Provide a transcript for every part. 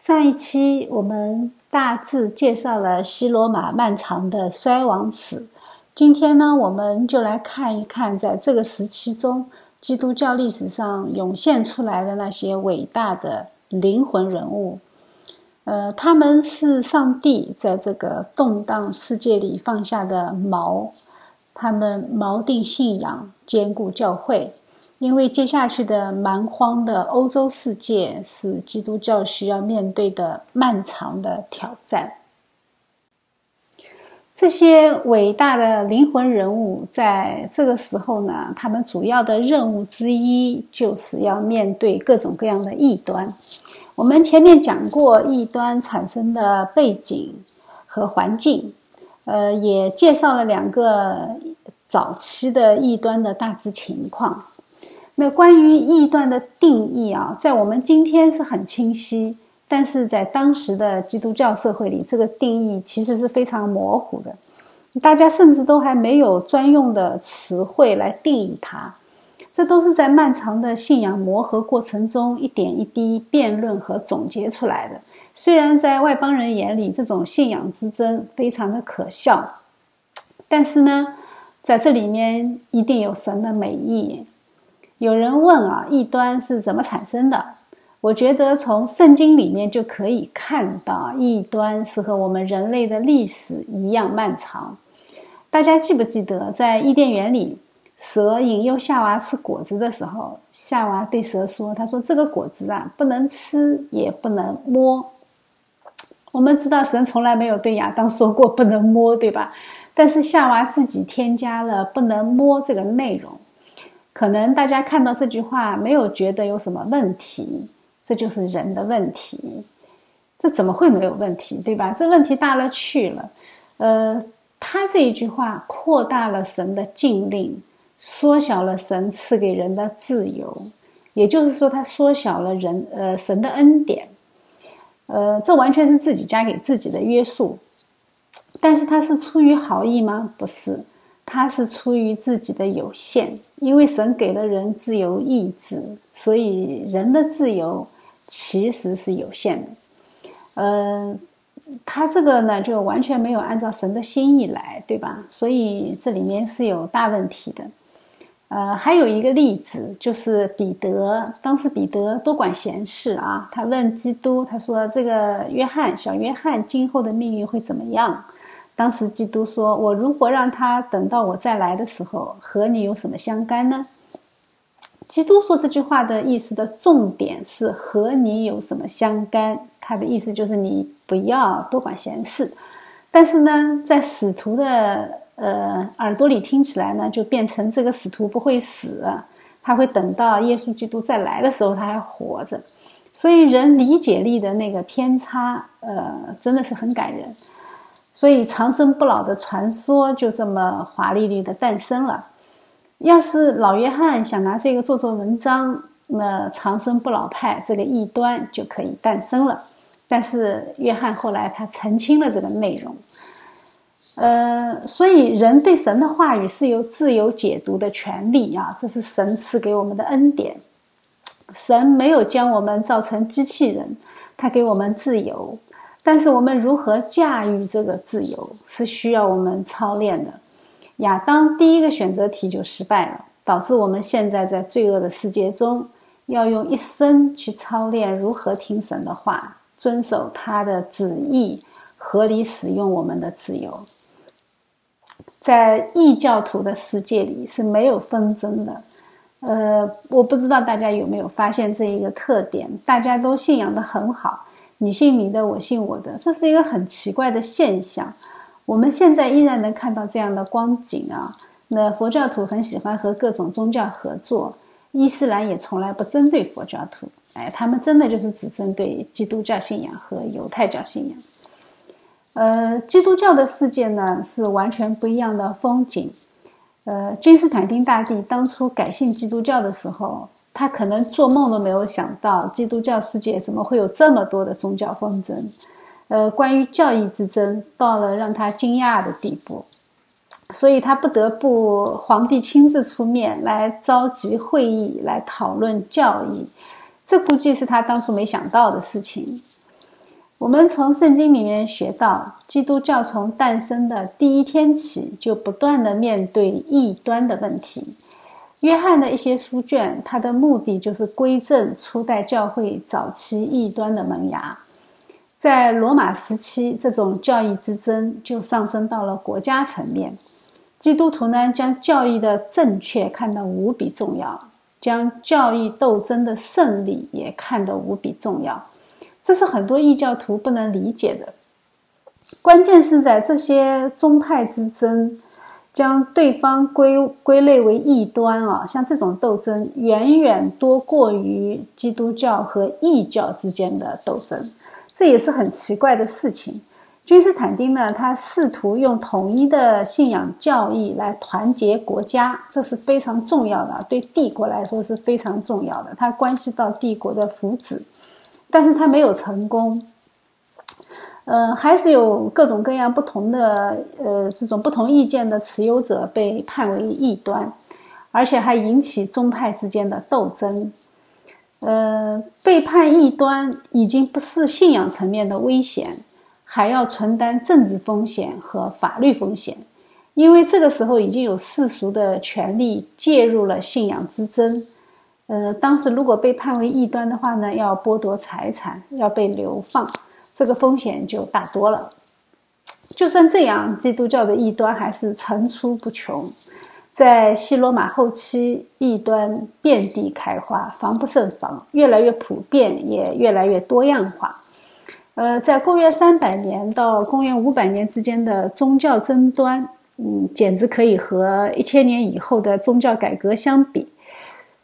上一期我们大致介绍了西罗马漫长的衰亡史，今天呢，我们就来看一看在这个时期中，基督教历史上涌现出来的那些伟大的灵魂人物。呃，他们是上帝在这个动荡世界里放下的锚，他们锚定信仰，坚固教会。因为接下去的蛮荒的欧洲世界是基督教需要面对的漫长的挑战。这些伟大的灵魂人物在这个时候呢，他们主要的任务之一就是要面对各种各样的异端。我们前面讲过异端产生的背景和环境，呃，也介绍了两个早期的异端的大致情况。那关于异端的定义啊，在我们今天是很清晰，但是在当时的基督教社会里，这个定义其实是非常模糊的，大家甚至都还没有专用的词汇来定义它。这都是在漫长的信仰磨合过程中一点一滴辩论和总结出来的。虽然在外邦人眼里，这种信仰之争非常的可笑，但是呢，在这里面一定有神的美意。有人问啊，异端是怎么产生的？我觉得从圣经里面就可以看到，异端是和我们人类的历史一样漫长。大家记不记得，在伊甸园里，蛇引诱夏娃吃果子的时候，夏娃对蛇说：“他说这个果子啊，不能吃，也不能摸。”我们知道，神从来没有对亚当说过不能摸，对吧？但是夏娃自己添加了“不能摸”这个内容。可能大家看到这句话没有觉得有什么问题，这就是人的问题。这怎么会没有问题，对吧？这问题大了去了。呃，他这一句话扩大了神的禁令，缩小了神赐给人的自由，也就是说，他缩小了人呃神的恩典。呃，这完全是自己加给自己的约束。但是他是出于好意吗？不是。他是出于自己的有限，因为神给了人自由意志，所以人的自由其实是有限的。呃，他这个呢，就完全没有按照神的心意来，对吧？所以这里面是有大问题的。呃，还有一个例子就是彼得，当时彼得多管闲事啊，他问基督，他说：“这个约翰，小约翰今后的命运会怎么样？”当时基督说：“我如果让他等到我再来的时候，和你有什么相干呢？”基督说这句话的意思的重点是“和你有什么相干”，他的意思就是你不要多管闲事。但是呢，在使徒的呃耳朵里听起来呢，就变成这个使徒不会死，他会等到耶稣基督再来的时候他还活着。所以人理解力的那个偏差，呃，真的是很感人。所以长生不老的传说就这么华丽丽的诞生了。要是老约翰想拿这个做做文章，那长生不老派这个异端就可以诞生了。但是约翰后来他澄清了这个内容。呃，所以人对神的话语是有自由解读的权利啊，这是神赐给我们的恩典。神没有将我们造成机器人，他给我们自由。但是我们如何驾驭这个自由，是需要我们操练的。亚当第一个选择题就失败了，导致我们现在在罪恶的世界中，要用一生去操练如何听神的话，遵守他的旨意，合理使用我们的自由。在异教徒的世界里是没有纷争的。呃，我不知道大家有没有发现这一个特点，大家都信仰的很好。你信你的，我信我的，这是一个很奇怪的现象。我们现在依然能看到这样的光景啊。那佛教徒很喜欢和各种宗教合作，伊斯兰也从来不针对佛教徒，哎，他们真的就是只针对基督教信仰和犹太教信仰。呃，基督教的世界呢是完全不一样的风景。呃，君士坦丁大帝当初改信基督教的时候。他可能做梦都没有想到，基督教世界怎么会有这么多的宗教纷争？呃，关于教义之争，到了让他惊讶的地步，所以他不得不皇帝亲自出面来召集会议来讨论教义。这估计是他当初没想到的事情。我们从圣经里面学到，基督教从诞生的第一天起，就不断的面对异端的问题。约翰的一些书卷，它的目的就是归正初代教会早期异端的萌芽。在罗马时期，这种教义之争就上升到了国家层面。基督徒呢，将教义的正确看得无比重要，将教义斗争的胜利也看得无比重要。这是很多异教徒不能理解的。关键是在这些宗派之争，将对方归归类为异端啊，像这种斗争远远多过于基督教和异教之间的斗争，这也是很奇怪的事情。君士坦丁呢，他试图用统一的信仰教义来团结国家，这是非常重要的，对帝国来说是非常重要的，它关系到帝国的福祉。但是他没有成功，呃，还是有各种各样不同的呃这种不同意见的持有者被判为异端，而且还引起宗派之间的斗争。呃，被判异端已经不是信仰层面的危险，还要承担政治风险和法律风险，因为这个时候已经有世俗的权利介入了信仰之争。呃，当时如果被判为异端的话呢，要剥夺财产，要被流放，这个风险就大多了。就算这样，基督教的异端还是层出不穷。在西罗马后期，异端遍地开花，防不胜防，越来越普遍，也越来越多样化。呃，在公元三百年到公元五百年之间的宗教争端，嗯，简直可以和一千年以后的宗教改革相比。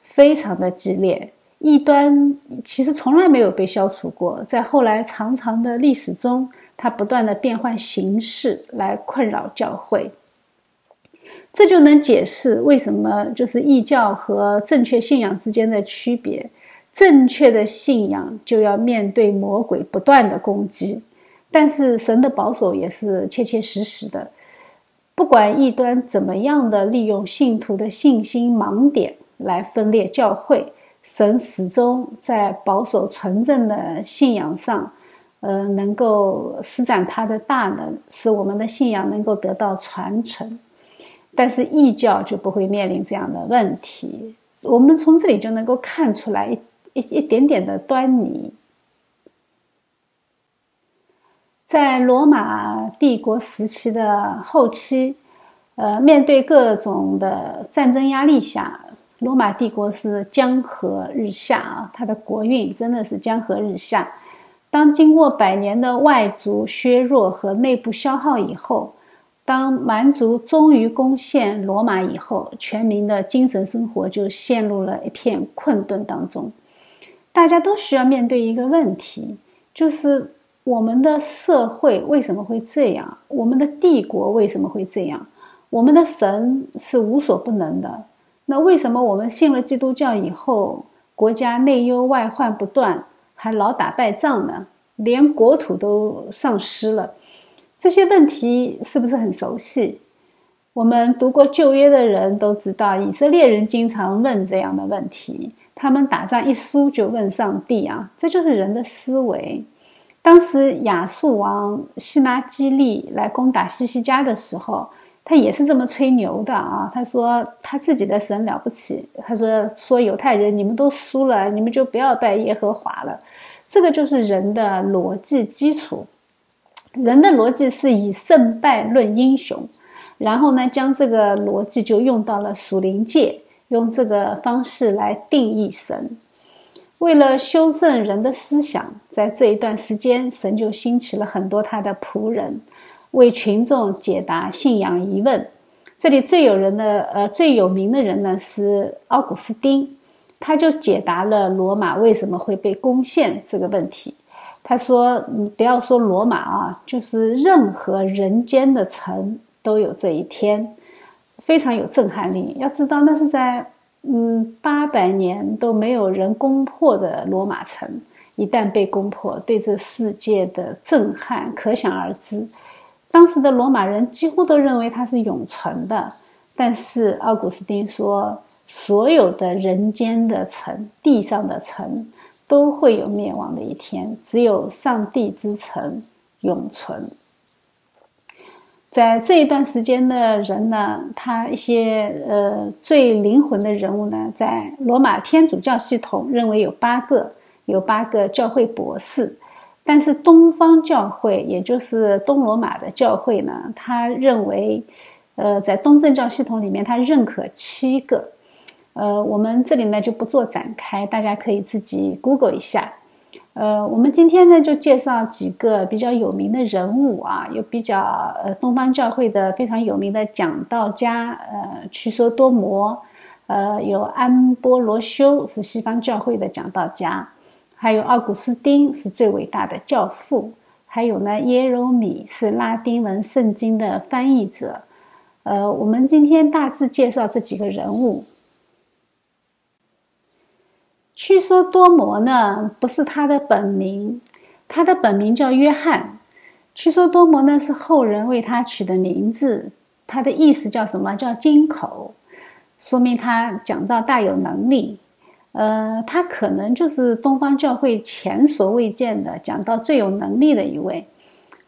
非常的激烈，异端其实从来没有被消除过，在后来长长的历史中，它不断的变换形式来困扰教会。这就能解释为什么就是异教和正确信仰之间的区别。正确的信仰就要面对魔鬼不断的攻击，但是神的保守也是切切实实的。不管异端怎么样的利用信徒的信心盲点。来分裂教会，神始终在保守纯正的信仰上，呃，能够施展他的大能，使我们的信仰能够得到传承。但是异教就不会面临这样的问题。我们从这里就能够看出来一一一点点的端倪。在罗马帝国时期的后期，呃，面对各种的战争压力下。罗马帝国是江河日下啊，它的国运真的是江河日下。当经过百年的外族削弱和内部消耗以后，当蛮族终于攻陷罗马以后，全民的精神生活就陷入了一片困顿当中。大家都需要面对一个问题，就是我们的社会为什么会这样？我们的帝国为什么会这样？我们的神是无所不能的。那为什么我们信了基督教以后，国家内忧外患不断，还老打败仗呢？连国土都丧失了，这些问题是不是很熟悉？我们读过旧约的人都知道，以色列人经常问这样的问题。他们打仗一输就问上帝啊，这就是人的思维。当时亚述王希拉基利来攻打西西家的时候。他也是这么吹牛的啊！他说他自己的神了不起。他说说犹太人，你们都输了，你们就不要拜耶和华了。这个就是人的逻辑基础。人的逻辑是以胜败论英雄，然后呢，将这个逻辑就用到了属灵界，用这个方式来定义神。为了修正人的思想，在这一段时间，神就兴起了很多他的仆人。为群众解答信仰疑问，这里最有人的呃最有名的人呢是奥古斯丁，他就解答了罗马为什么会被攻陷这个问题。他说：“你不要说罗马啊，就是任何人间的城都有这一天，非常有震撼力。要知道，那是在嗯八百年都没有人攻破的罗马城，一旦被攻破，对这世界的震撼可想而知。”当时的罗马人几乎都认为它是永存的，但是奥古斯丁说，所有的人间的城、地上的城都会有灭亡的一天，只有上帝之城永存。在这一段时间的人呢，他一些呃最灵魂的人物呢，在罗马天主教系统认为有八个，有八个教会博士，但是东方教会，也就是东罗马的教会呢，他认为，呃，在东正教系统里面，他认可七个，呃，我们这里呢就不做展开，大家可以自己 Google 一下。呃，我们今天呢就介绍几个比较有名的人物啊，有比较呃东方教会的非常有名的讲道家，呃，屈梭多摩，呃，有安波罗修是西方教会的讲道家，还有奥古斯丁是最伟大的教父，还有呢耶柔米是拉丁文圣经的翻译者，呃，我们今天大致介绍这几个人物。屈梭多摩呢，不是他的本名，他的本名叫约翰。屈梭多摩呢是后人为他取的名字，他的意思叫什么？叫金口，说明他讲道大有能力。呃，他可能就是东方教会前所未见的讲到最有能力的一位。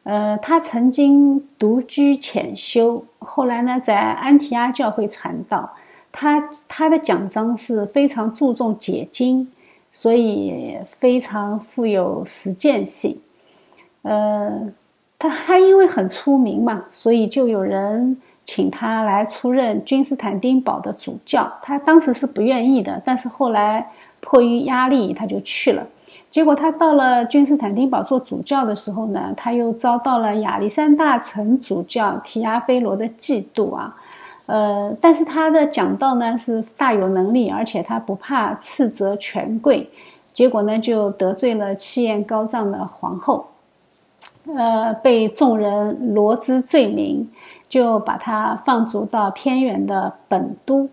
呃，他曾经独居潜修，后来呢在安提阿教会传道。他他的讲章是非常注重解经，所以非常富有实践性。呃，他他因为很出名嘛，所以就有人请他来出任君士坦丁堡的主教。他当时是不愿意的，但是后来迫于压力，他就去了。结果他到了君士坦丁堡做主教的时候呢，他又遭到了亚历山大城主教提亚菲罗的嫉妒啊。呃，但是他的讲道呢是大有能力，而且他不怕斥责权贵，结果呢就得罪了气焰高涨的皇后，呃，被众人罗织罪名，就把他放逐到偏远的本都。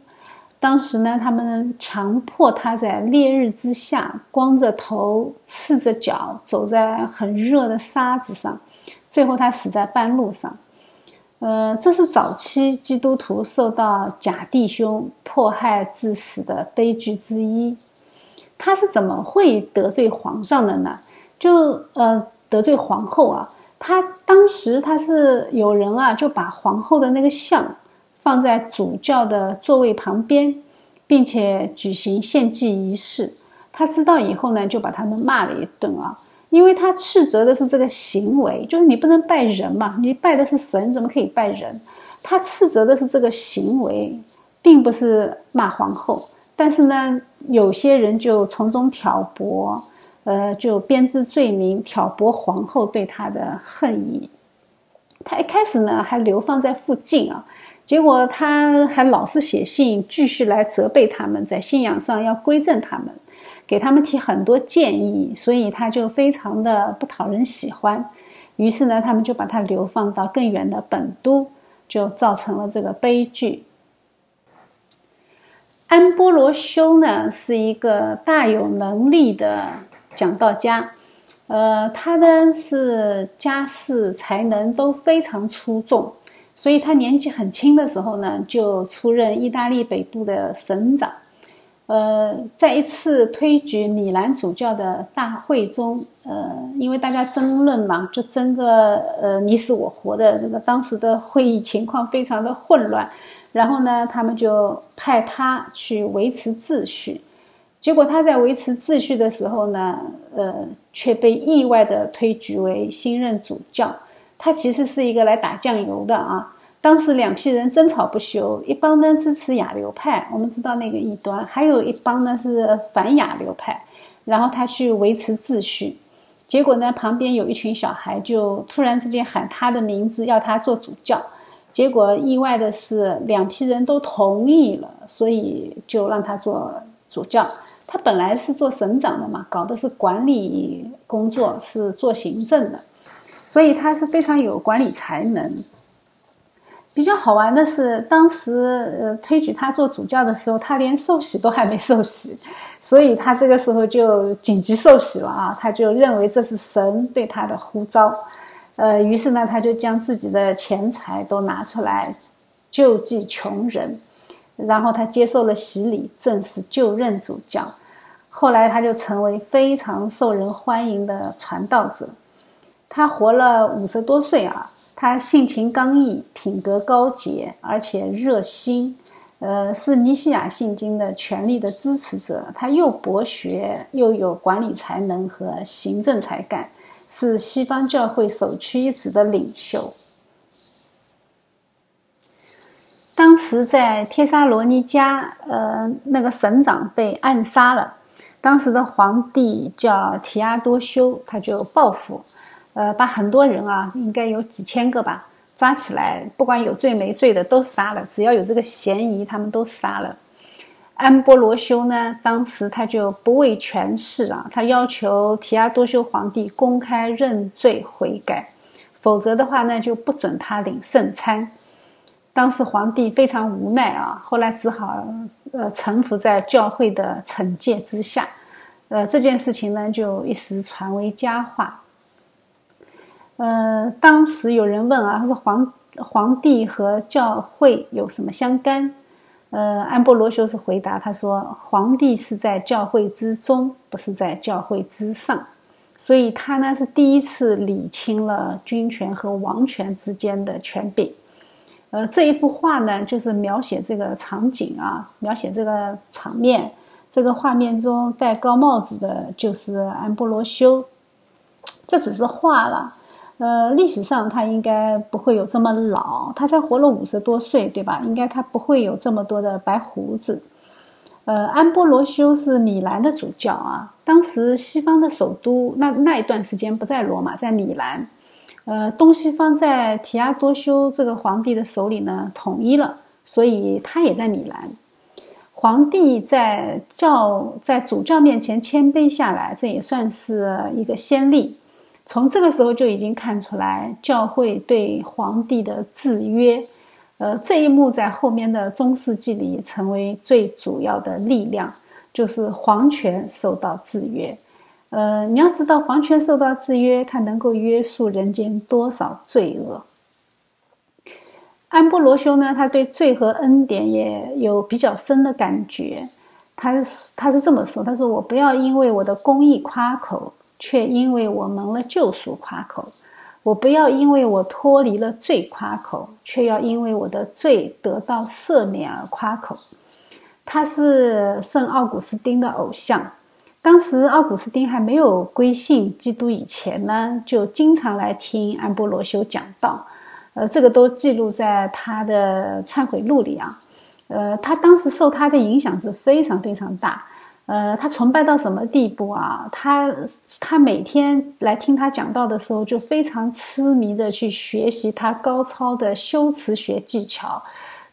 当时呢，他们强迫他在烈日之下，光着头、赤着脚，走在很热的沙子上，最后他死在半路上。呃，这是早期基督徒受到假弟兄迫害致死的悲剧之一。他是怎么会得罪皇上的呢？就呃得罪皇后啊。他当时他是有人啊，就把皇后的那个像放在主教的座位旁边，并且举行献祭仪式。他知道以后呢，就把他们骂了一顿啊。因为他斥责的是这个行为，就是你不能拜人嘛，你拜的是神，怎么可以拜人？他斥责的是这个行为，并不是骂皇后。但是呢，有些人就从中挑拨，呃，就编织罪名，挑拨皇后对他的恨意。他一开始呢还流放在附近啊，结果他还老是写信，继续来责备他们，在信仰上要归正他们。给他们提很多建议，所以他就非常的不讨人喜欢。于是呢，他们就把他流放到更远的本都，就造成了这个悲剧。安波罗修呢是一个大有能力的讲到家，呃，他呢是家世才能都非常出众，所以他年纪很轻的时候呢，就出任意大利北部的省长。呃，在一次推举米兰主教的大会中，呃，因为大家争论嘛，就争个呃你死我活的。这个当时的会议情况非常的混乱，然后呢，他们就派他去维持秩序。结果他在维持秩序的时候呢，呃，却被意外的推举为新任主教。他其实是一个来打酱油的啊。当时两批人争吵不休，一帮呢支持亚流派，我们知道那个异端，还有一帮呢是反亚流派。然后他去维持秩序，结果呢旁边有一群小孩就突然之间喊他的名字，要他做主教。结果意外的是，两批人都同意了，所以就让他做主教。他本来是做省长的嘛，搞的是管理工作，是做行政的，所以他是非常有管理才能。比较好玩的是，当时呃推举他做主教的时候，他连受洗都还没受洗，所以他这个时候就紧急受洗了啊！他就认为这是神对他的呼召，呃，于是呢，他就将自己的钱财都拿出来救济穷人，然后他接受了洗礼，正式就任主教。后来他就成为非常受人欢迎的传道者。他活了五十多岁啊，他性情刚毅，品格高洁，而且热心。呃，是尼西亚信经的全力的支持者。他又博学，又有管理才能和行政才干，是西方教会首屈一指的领袖。当时在帖撒罗尼迦，呃，那个省长被暗杀了。当时的皇帝叫提阿多修，他就报复，呃，把很多人啊，应该有几千个吧，抓起来，不管有罪没罪的都杀了，只要有这个嫌疑，他们都杀了。安波罗修呢，当时他就不畏权势啊，他要求提阿多修皇帝公开认罪悔改，否则的话呢，就不准他领圣餐。当时皇帝非常无奈啊，后来只好呃臣服在教会的惩戒之下，呃这件事情呢就一时传为佳话。呃，当时有人问啊，他说皇皇帝和教会有什么相干？呃，安波罗修斯回答他说，皇帝是在教会之中，不是在教会之上，所以他呢是第一次理清了君权和王权之间的权柄。呃，这一幅画呢，就是描写这个场景啊，描写这个场面。这个画面中戴高帽子的就是安波罗修，这只是画了。呃，历史上他应该不会有这么老，他才活了五十多岁，对吧？应该他不会有这么多的白胡子。呃，安波罗修是米兰的主教啊，当时西方的首都那那一段时间不在罗马，在米兰。呃，东西方在提阿多修这个皇帝的手里呢统一了，所以他也在米兰。皇帝在教在主教面前谦卑下来，这也算是一个先例。从这个时候就已经看出来教会对皇帝的制约。呃，这一幕在后面的中世纪里成为最主要的力量，就是皇权受到制约。呃，你要知道，皇权受到制约，它能够约束人间多少罪恶。安波罗修呢，他对罪和恩典也有比较深的感觉。他他是这么说：“他说我不要因为我的公义夸口，却因为我蒙了救赎夸口；我不要因为我脱离了罪夸口，却要因为我的罪得到赦免而夸口。”他是圣奥古斯丁的偶像。当时奥古斯丁还没有归信基督以前呢，就经常来听安波罗修讲道，呃，这个都记录在他的忏悔录里啊。呃，他当时受他的影响是非常非常大，呃，他崇拜到什么地步啊？他他每天来听他讲道的时候，就非常痴迷的去学习他高超的修辞学技巧，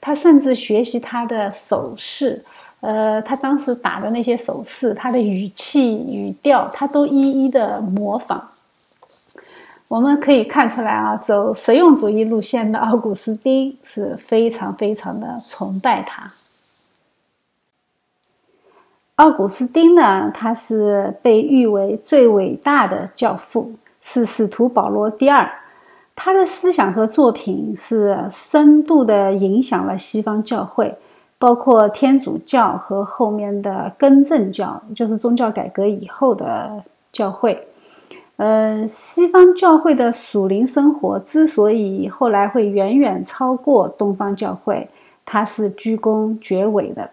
他甚至学习他的手势。呃，他当时打的那些手势，他的语气语调，他都一一的模仿。我们可以看出来啊，走实用主义路线的奥古斯丁是非常非常的崇拜他。奥古斯丁呢，他是被誉为最伟大的教父，是使徒保罗第二。他的思想和作品是深度的影响了西方教会。包括天主教和后面的更正教，就是宗教改革以后的教会。呃，西方教会的属灵生活之所以后来会远远超过东方教会，他是居功绝伟的。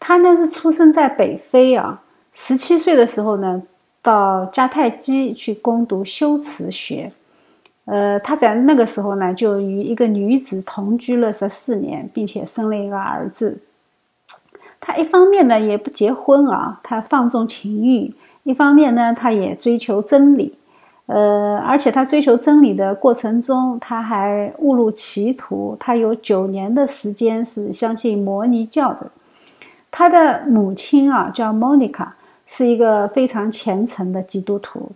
他呢是出生在北非啊，十七岁的时候呢，到迦太基去攻读修辞学。呃，他在那个时候呢，就与一个女子同居了十四年，并且生了一个儿子。他一方面呢也不结婚啊，他放纵情欲；一方面呢，他也追求真理。呃，而且他追求真理的过程中，他还误入歧途。他有九年的时间是相信摩尼教的。他的母亲啊，叫莫妮卡，是一个非常虔诚的基督徒。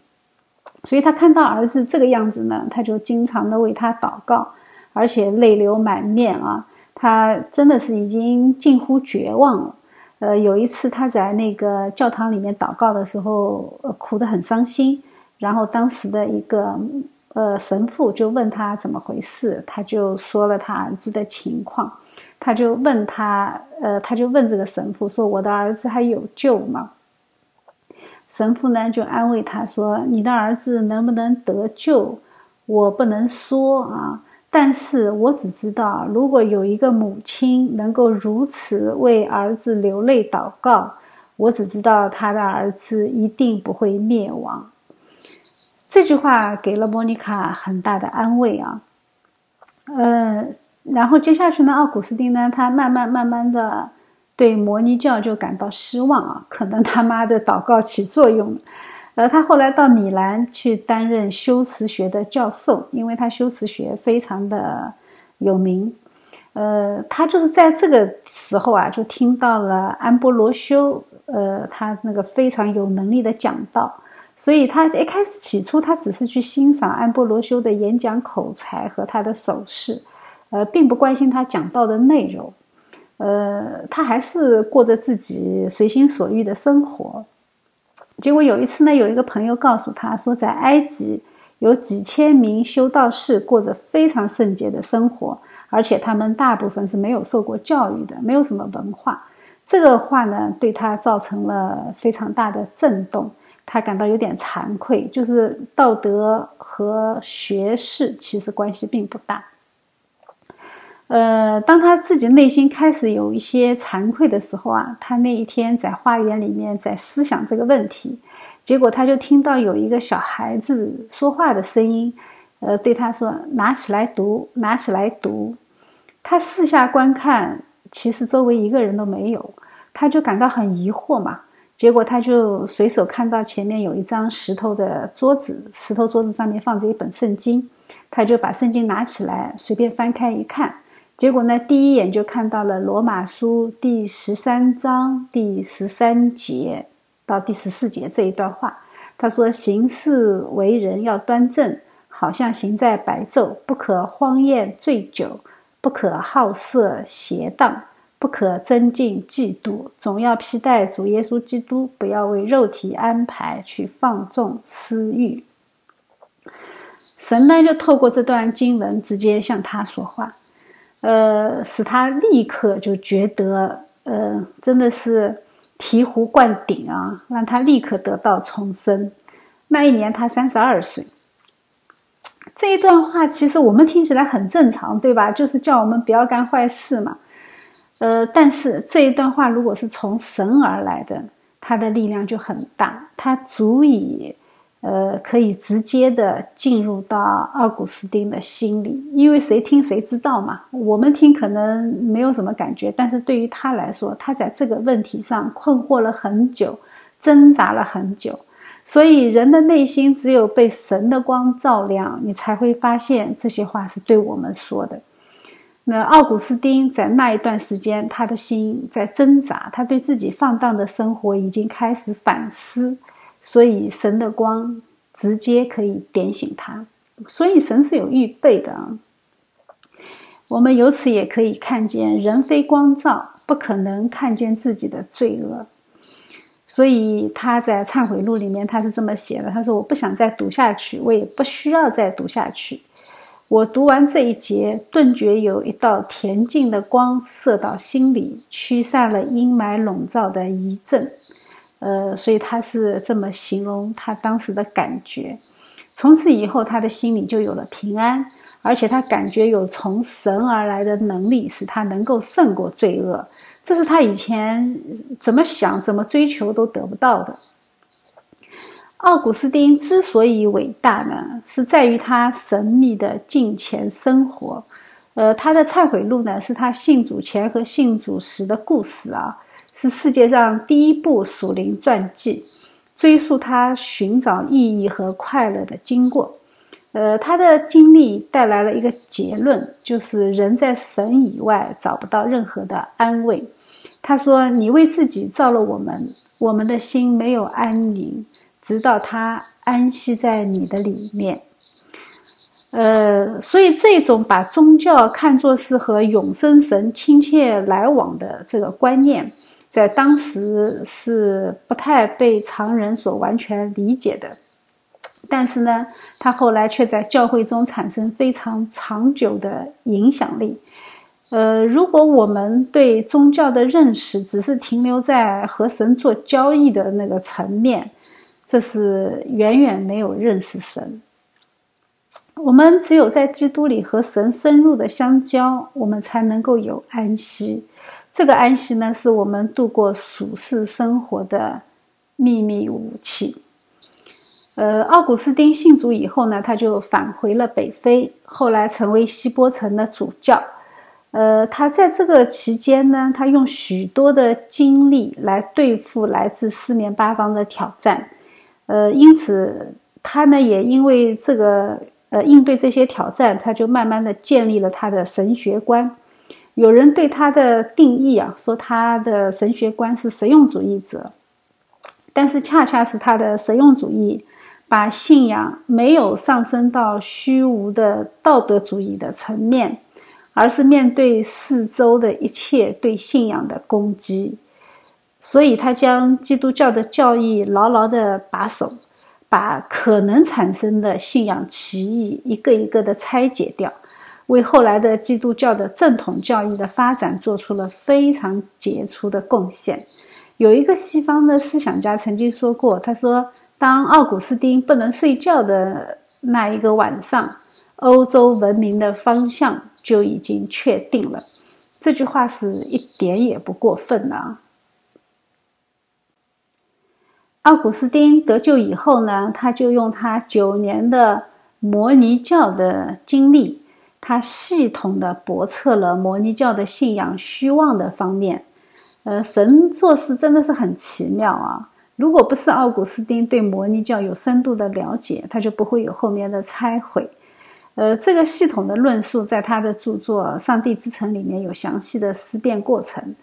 所以他看到儿子这个样子呢，他就经常的为他祷告，而且泪流满面啊，他真的是已经近乎绝望了。呃，有一次他在那个教堂里面祷告的时候，哭得很伤心。然后当时的一个呃神父就问他怎么回事，他就说了他儿子的情况，他就问他，呃，他就问这个神父说：“我的儿子还有救吗？”神父呢就安慰他说：“你的儿子能不能得救，我不能说啊。但是我只知道，如果有一个母亲能够如此为儿子流泪祷告，我只知道他的儿子一定不会灭亡。”这句话给了莫妮卡很大的安慰啊。呃，然后接下去呢，奥古斯丁呢，他慢慢慢慢的。对摩尼教就感到失望啊，可能他妈的祷告起作用了。而他后来到米兰去担任修辞学的教授，因为他修辞学非常的有名。呃，他就是在这个时候啊，就听到了安波罗修，呃，他那个非常有能力的讲道，所以他一开始起初他只是去欣赏安波罗修的演讲口才和他的手势，呃，并不关心他讲道的内容。呃，他还是过着自己随心所欲的生活。结果有一次呢，有一个朋友告诉他说，在埃及有几千名修道士过着非常圣洁的生活，而且他们大部分是没有受过教育的，没有什么文化。这个话呢，对他造成了非常大的震动，他感到有点惭愧，就是道德和学识其实关系并不大。呃，当他自己内心开始有一些惭愧的时候啊，他那一天在花园里面在思想这个问题，结果他就听到有一个小孩子说话的声音，呃，对他说：“拿起来读，拿起来读。”他四下观看，其实周围一个人都没有，他就感到很疑惑嘛。结果他就随手看到前面有一张石头的桌子，石头桌子上面放着一本圣经，他就把圣经拿起来，随便翻开一看。结果呢，第一眼就看到了罗马书第十三章第十三节到第十四节这一段话。他说：“行事为人要端正，好像行在白昼，不可荒宴醉酒，不可好色邪荡，不可增进嫉妒，总要披戴主耶稣基督，不要为肉体安排去放纵私欲。”神呢，就透过这段经文直接向他说话。呃，使他立刻就觉得，呃，真的是醍醐灌顶啊，让他立刻得到重生。那一年他三十二岁。这一段话其实我们听起来很正常，对吧？就是叫我们不要干坏事嘛。呃，但是这一段话如果是从神而来的，它的力量就很大，它足以。呃，可以直接的进入到奥古斯丁的心里，因为谁听谁知道嘛。我们听可能没有什么感觉，但是对于他来说，他在这个问题上困惑了很久，挣扎了很久。所以人的内心只有被神的光照亮，你才会发现这些话是对我们说的。那奥古斯丁在那一段时间，他的心在挣扎，他对自己放荡的生活已经开始反思。所以神的光直接可以点醒他，所以神是有预备的啊。我们由此也可以看见，人非光照，不可能看见自己的罪恶。所以他在忏悔录里面他是这么写的：他说，我不想再读下去，我也不需要再读下去。我读完这一节，顿觉有一道恬静的光射到心里，驱散了阴霾笼罩的疑症。呃，所以他是这么形容他当时的感觉。从此以后，他的心里就有了平安，而且他感觉有从神而来的能力，使他能够胜过罪恶。这是他以前怎么想、怎么追求都得不到的。奥古斯丁之所以伟大呢，是在于他神秘的敬虔生活。呃，他的忏悔录呢，是他信主前和信主时的故事啊。是世界上第一部属灵传记，追溯他寻找意义和快乐的经过。呃，他的经历带来了一个结论，就是人在神以外找不到任何的安慰。他说：“你为自己造了我们，我们的心没有安宁，直到他安息在你的里面。”呃，所以这种把宗教看作是和永生神亲切来往的这个观念。在当时是不太被常人所完全理解的，但是呢，他后来却在教会中产生非常长久的影响力。呃，如果我们对宗教的认识只是停留在和神做交易的那个层面，这是远远没有认识神。我们只有在基督里和神深入的相交，我们才能够有安息。这个安息呢，是我们度过俗世生活的秘密武器。呃，奥古斯丁信主以后呢，他就返回了北非，后来成为希波城的主教。呃，他在这个期间呢，他用许多的精力来对付来自四面八方的挑战。呃，因此他呢，也因为这个呃应对这些挑战，他就慢慢的建立了他的神学观。有人对他的定义啊，说他的神学观是实用主义者，但是恰恰是他的实用主义。把信仰没有上升到虚无的道德主义的层面，而是面对四周的一切对信仰的攻击，所以他将基督教的教义牢牢地把守，把可能产生的信仰歧义一个一个的拆解掉，为后来的基督教的正统教义的发展做出了非常杰出的贡献。有一个西方的思想家曾经说过，他说。当奥古斯丁不能睡觉的那一个晚上，欧洲文明的方向就已经确定了。这句话是一点也不过分的啊！奥古斯丁得救以后呢，他就用他九年的摩尼教的经历，他系统的驳斥了摩尼教的信仰虚妄的方面。呃，神做事真的是很奇妙啊！如果不是奥古斯丁对摩尼教有深度的了解，他就不会有后面的拆毁。呃，这个系统的论述在他的著作《上帝之城》里面有详细的思辨过程，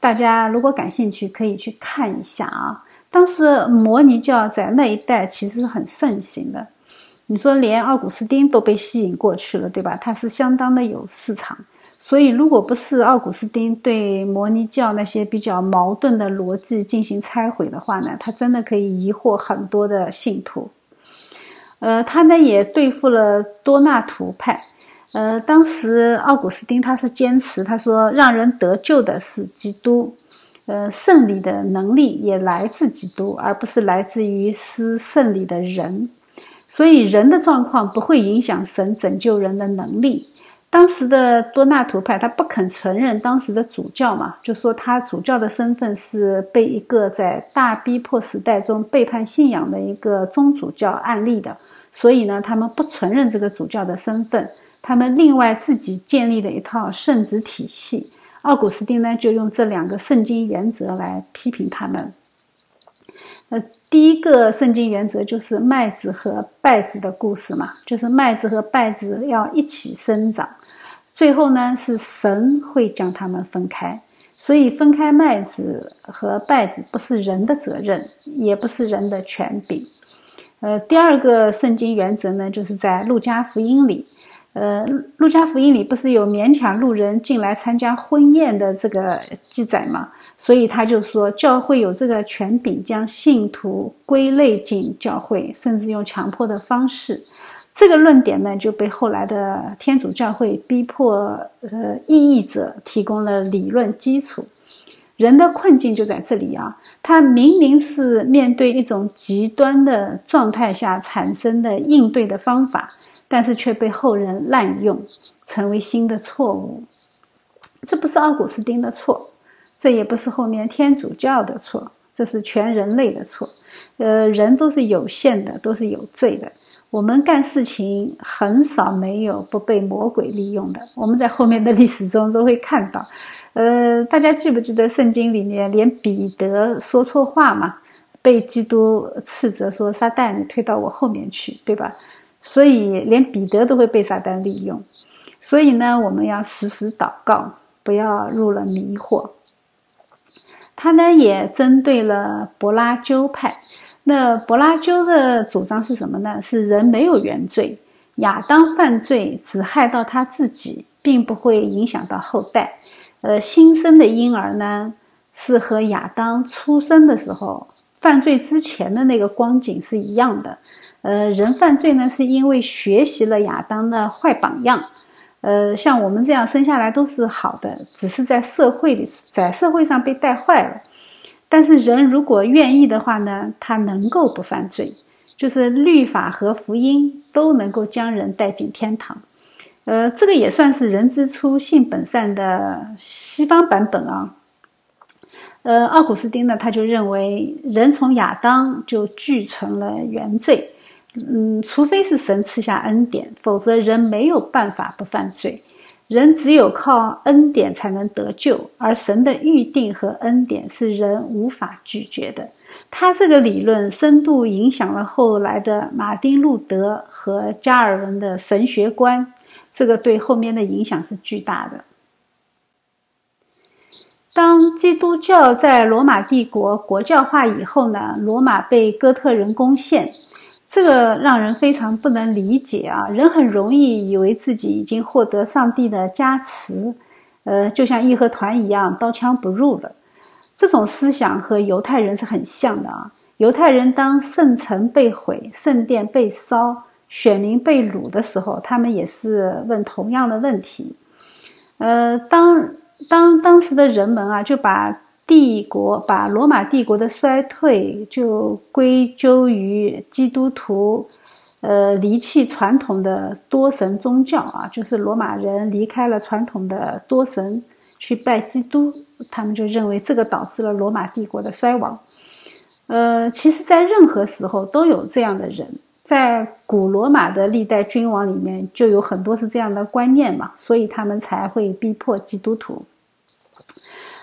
大家如果感兴趣可以去看一下啊。当时摩尼教在那一带其实是很盛行的，你说连奥古斯丁都被吸引过去了，对吧？他是相当的有市场。所以，如果不是奥古斯丁对摩尼教那些比较矛盾的逻辑进行拆毁的话呢，他真的可以疑惑很多的信徒。呃，他呢也对付了多纳图派。呃，当时奥古斯丁他是坚持，他说让人得救的是基督，呃，胜利的能力也来自基督，而不是来自于施胜利的人。所以，人的状况不会影响神拯救人的能力。当时的多纳图派，他不肯承认当时的主教嘛，就说他主教的身份是被一个在大逼迫时代中背叛信仰的一个宗主教案例的，所以呢，他们不承认这个主教的身份，他们另外自己建立了一套圣旨体系。奥古斯丁呢，就用这两个圣经原则来批评他们。呃。第一个圣经原则就是麦子和稗子的故事嘛，就是麦子和稗子要一起生长，最后呢是神会将它们分开，所以分开麦子和稗子不是人的责任，也不是人的权柄。呃，第二个圣经原则呢，就是在路加福音里。呃，路加福音里不是有勉强路人进来参加婚宴的这个记载吗？所以他就说，教会有这个权柄将信徒归类进教会，甚至用强迫的方式。这个论点呢，就被后来的天主教会逼迫呃异议者提供了理论基础。人的困境就在这里啊，他明明是面对一种极端的状态下产生的应对的方法。但是却被后人滥用，成为新的错误。这不是奥古斯丁的错，这也不是后面天主教的错，这是全人类的错。呃，人都是有限的，都是有罪的。我们干事情很少没有不被魔鬼利用的。我们在后面的历史中都会看到。呃，大家记不记得圣经里面连彼得说错话嘛，被基督斥责说：“撒旦，你退到我后面去，对吧？”所以，连彼得都会被撒旦利用。所以呢，我们要时时祷告，不要入了迷惑。他呢，也针对了柏拉修派。那柏拉修的主张是什么呢？是人没有原罪，亚当犯罪只害到他自己，并不会影响到后代。呃，新生的婴儿呢，是和亚当出生的时候。犯罪之前的那个光景是一样的，呃，人犯罪呢，是因为学习了亚当的坏榜样，呃，像我们这样生下来都是好的，只是在社会里，在社会上被带坏了。但是人如果愿意的话呢，他能够不犯罪，就是律法和福音都能够将人带进天堂。呃，这个也算是人之初性本善的西方版本啊。呃，奥古斯丁呢，他就认为人从亚当就具存了原罪，嗯，除非是神赐下恩典，否则人没有办法不犯罪。人只有靠恩典才能得救，而神的预定和恩典是人无法拒绝的。他这个理论深度影响了后来的马丁·路德和加尔文的神学观。这个对后面的影响是巨大的。当基督教在罗马帝国国教化以后呢，罗马被哥特人攻陷，这个让人非常不能理解啊！人很容易以为自己已经获得上帝的加持，呃，就像义和团一样，刀枪不入了。这种思想和犹太人是很像的啊！犹太人当圣城被毁，圣殿被烧。选民被掳的时候，他们也是问同样的问题。呃，当当当时的人们啊，就把帝国、把罗马帝国的衰退就归咎于基督徒，呃，离弃传统的多神宗教啊，就是罗马人离开了传统的多神，去拜基督，他们就认为这个导致了罗马帝国的衰亡。呃，其实，在任何时候都有这样的人。在古罗马的历代君王里面，就有很多是这样的观念嘛，所以他们才会逼迫基督徒。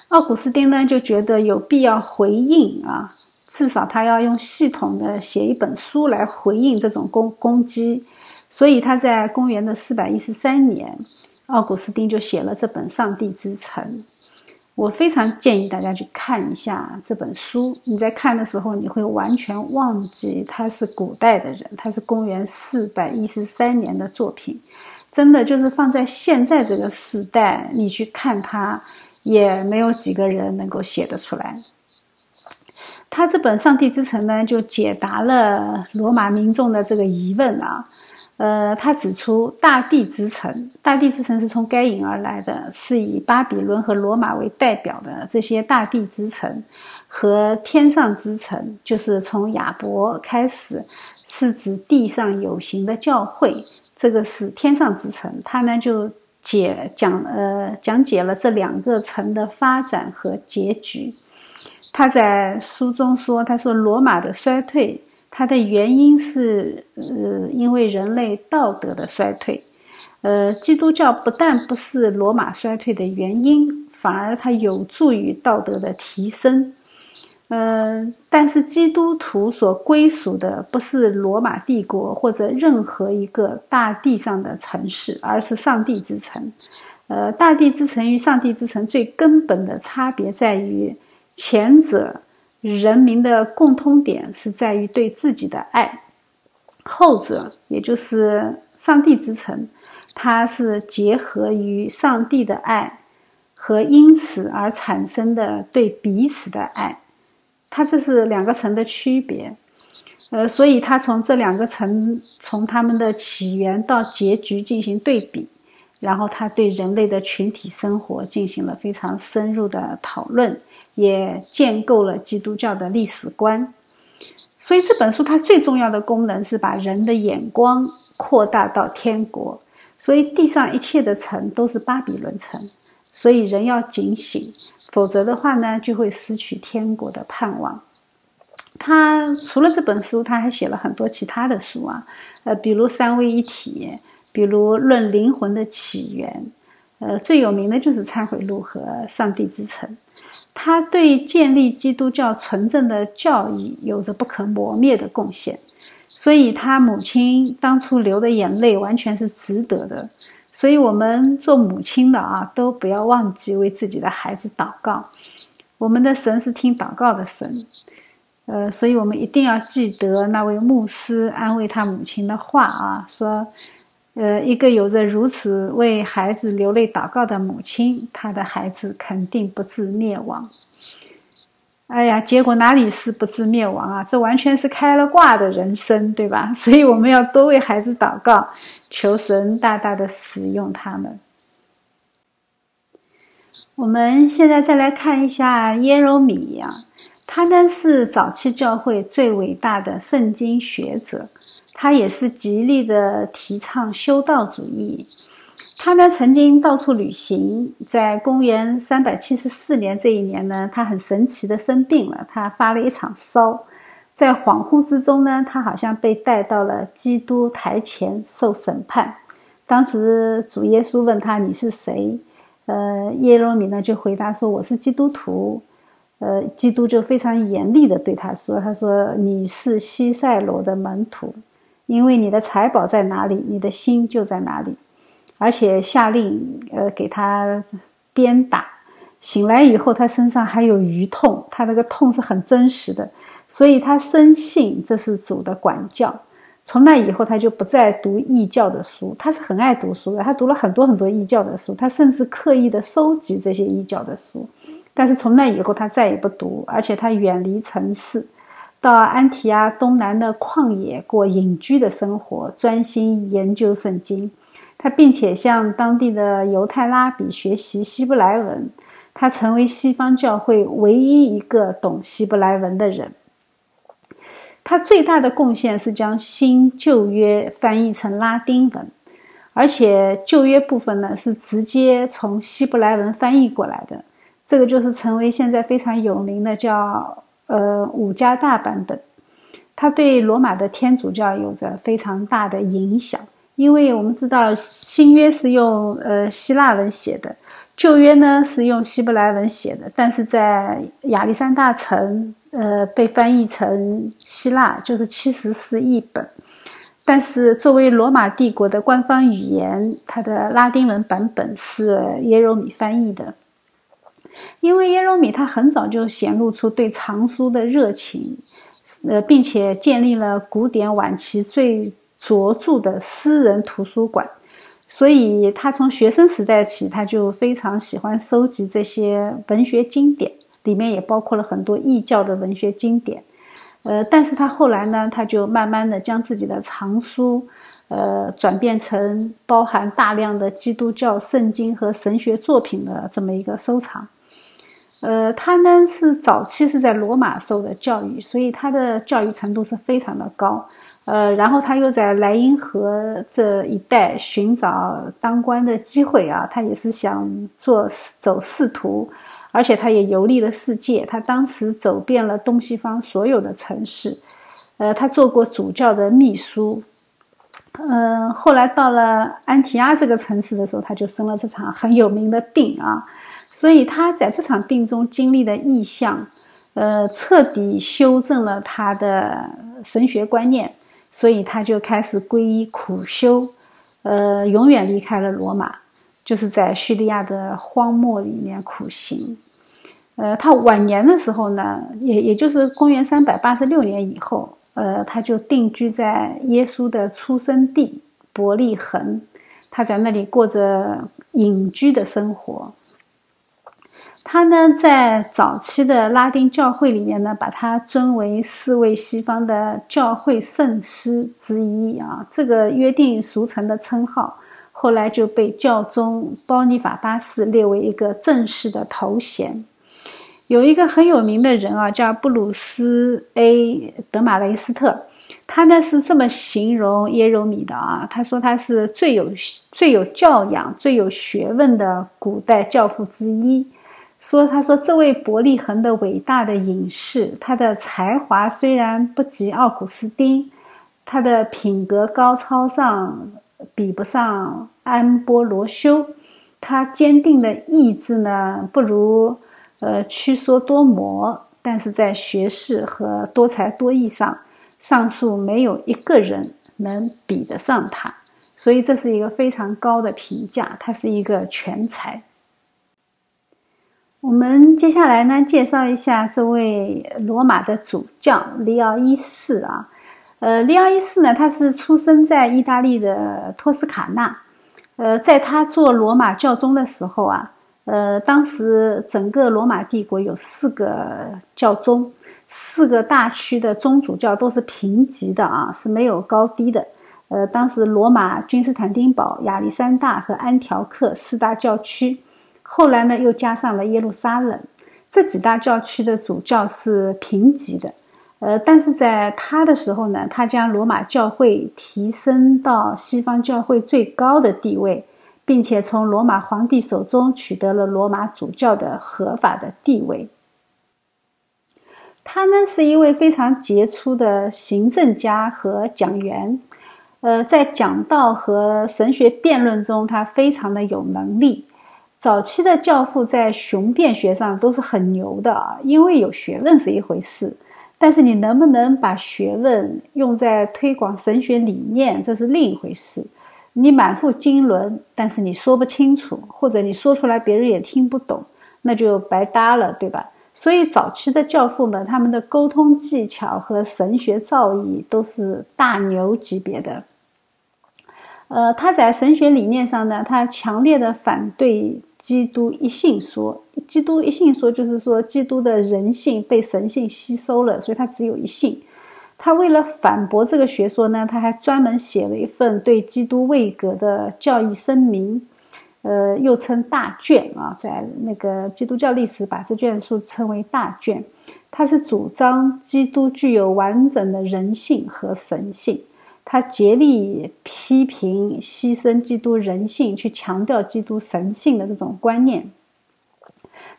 奥古斯丁呢就觉得有必要回应啊，至少他要用系统的写一本书来回应这种攻攻击，所以他在公元的四百一十三年，奥古斯丁就写了这本《上帝之城》。我非常建议大家去看一下这本书。你在看的时候，你会完全忘记他是古代的人，他是公元四百一十三年的作品。真的就是放在现在这个时代，你去看他，也没有几个人能够写得出来。他这本《上帝之城》呢，就解答了罗马民众的这个疑问啊。呃，他指出，大地之城，大地之城是从该隐而来的，是以巴比伦和罗马为代表的这些大地之城，和天上之城，就是从亚伯开始，是指地上有形的教会，这个是天上之城。他呢就解讲呃讲解了这两个城的发展和结局。他在书中说，他说罗马的衰退。它的原因是，呃，因为人类道德的衰退，呃，基督教不但不是罗马衰退的原因，反而它有助于道德的提升，嗯，但是基督徒所归属的不是罗马帝国或者任何一个大地上的城市，而是上帝之城，呃，大地之城与上帝之城最根本的差别在于前者。人民的共通点是在于对自己的爱，后者也就是上帝之城，它是结合于上帝的爱和因此而产生的对彼此的爱，它这是两个城的区别，呃，所以他从这两个城从他们的起源到结局进行对比，然后他对人类的群体生活进行了非常深入的讨论。也建构了基督教的历史观，所以这本书它最重要的功能是把人的眼光扩大到天国。所以地上一切的城都是巴比伦城，所以人要警醒，否则的话呢，就会失去天国的盼望。他除了这本书，他还写了很多其他的书啊，呃，比如三位一体，比如论灵魂的起源。呃，最有名的就是《忏悔录》和《上帝之城》，他对建立基督教纯正的教义有着不可磨灭的贡献，所以他母亲当初流的眼泪完全是值得的。所以，我们做母亲的啊，都不要忘记为自己的孩子祷告。我们的神是听祷告的神，呃，所以我们一定要记得那位牧师安慰他母亲的话啊，说。呃，一个有着如此为孩子流泪祷告的母亲，她的孩子肯定不致灭亡。哎呀，结果哪里是不致灭亡啊？这完全是开了挂的人生，对吧？所以我们要多为孩子祷告，求神大大的使用他们。我们现在再来看一下耶柔米啊，他呢是早期教会最伟大的圣经学者，他也是极力的提倡修道主义。他呢曾经到处旅行，在公元三百七十四年这一年呢，他很神奇的生病了，他发了一场烧，在恍惚之中呢，他好像被带到了基督台前受审判。当时主耶稣问他：“你是谁？”呃，耶罗米呢就回答说：“我是基督徒。”呃，基督就非常严厉的对他说：“他说你是西塞罗的门徒，因为你的财宝在哪里，你的心就在哪里。”而且下令，呃，给他鞭打。醒来以后，他身上还有余痛，他那个痛是很真实的，所以他深信这是主的管教。从那以后，他就不再读异教的书。他是很爱读书的，他读了很多很多异教的书，他甚至刻意的收集这些异教的书。但是从那以后，他再也不读，而且他远离城市，到安提阿东南的旷野过隐居的生活，专心研究圣经。他并且向当地的犹太拉比学习希伯来文，他成为西方教会唯一一个懂希伯来文的人。他最大的贡献是将新旧约翻译成拉丁文，而且旧约部分呢是直接从希伯来文翻译过来的。这个就是成为现在非常有名的叫呃五加大版本。他对罗马的天主教有着非常大的影响。因为我们知道新约是用呃希腊文写的，旧约呢是用希伯来文写的，但是在亚历山大城呃被翻译成希腊，就是七十四译本。但是作为罗马帝国的官方语言，它的拉丁文版本是耶柔米翻译的。因为耶柔米他很早就显露出对藏书的热情，呃，并且建立了古典晚期最。卓著的私人图书馆，所以他从学生时代起，他就非常喜欢收集这些文学经典，里面也包括了很多异教的文学经典。呃，但是他后来呢，他就慢慢的将自己的藏书，呃，转变成包含大量的基督教圣经和神学作品的这么一个收藏。呃，他呢是早期是在罗马受的教育，所以他的教育程度是非常的高。呃，然后他又在莱茵河这一带寻找当官的机会啊，他也是想做走仕途，而且他也游历了世界。他当时走遍了东西方所有的城市，呃，他做过主教的秘书。嗯，后来到了安提阿这个城市的时候，他就生了这场很有名的病啊，所以他在这场病中经历的异象，呃，彻底修正了他的神学观念。所以他就开始皈依苦修，呃，永远离开了罗马，就是在叙利亚的荒漠里面苦行。呃，他晚年的时候呢，也也就是公元三百八十六年以后，呃，他就定居在耶稣的出生地伯利恒，他在那里过着隐居的生活。他呢，在早期的拉丁教会里面呢，把他尊为四位西方的教会圣师之一啊。这个约定俗成的称号，后来就被教宗包尼法八世列为一个正式的头衔。有一个很有名的人啊，叫布鲁斯 ·A· 德马雷斯特，他呢是这么形容耶柔米的啊，他说他是最有最有教养、最有学问的古代教父之一。说：“他说，这位伯利恒的伟大的隐士，他的才华虽然不及奥古斯丁，他的品格高超上比不上安波罗修，他坚定的意志呢，不如呃屈缩多摩，但是在学识和多才多艺上，上述没有一个人能比得上他，所以这是一个非常高的评价，他是一个全才。”我们接下来呢，介绍一下这位罗马的主教利奥一世啊。呃，利奥一世呢，他是出生在意大利的托斯卡纳。呃，在他做罗马教宗的时候啊，呃，当时整个罗马帝国有四个教宗，四个大区的宗主教都是平级的啊，是没有高低的。呃，当时罗马、君士坦丁堡、亚历山大和安条克四大教区。后来呢，又加上了耶路撒冷，这几大教区的主教是平级的，呃，但是在他的时候呢，他将罗马教会提升到西方教会最高的地位，并且从罗马皇帝手中取得了罗马主教的合法的地位。他呢是一位非常杰出的行政家和讲员，呃，在讲道和神学辩论中，他非常的有能力。早期的教父在雄辩学上都是很牛的啊，因为有学问是一回事，但是你能不能把学问用在推广神学理念，这是另一回事。你满腹经纶，但是你说不清楚，或者你说出来别人也听不懂，那就白搭了，对吧？所以早期的教父们，他们的沟通技巧和神学造诣都是大牛级别的。呃，他在神学理念上呢，他强烈的反对基督一性说。基督一性说就是说，基督的人性被神性吸收了，所以他只有一性。他为了反驳这个学说呢，他还专门写了一份对基督位格的教义声明，呃，又称大卷啊，在那个基督教历史把这卷书称为大卷。他是主张基督具有完整的人性和神性。他竭力批评牺牲基督人性，去强调基督神性的这种观念。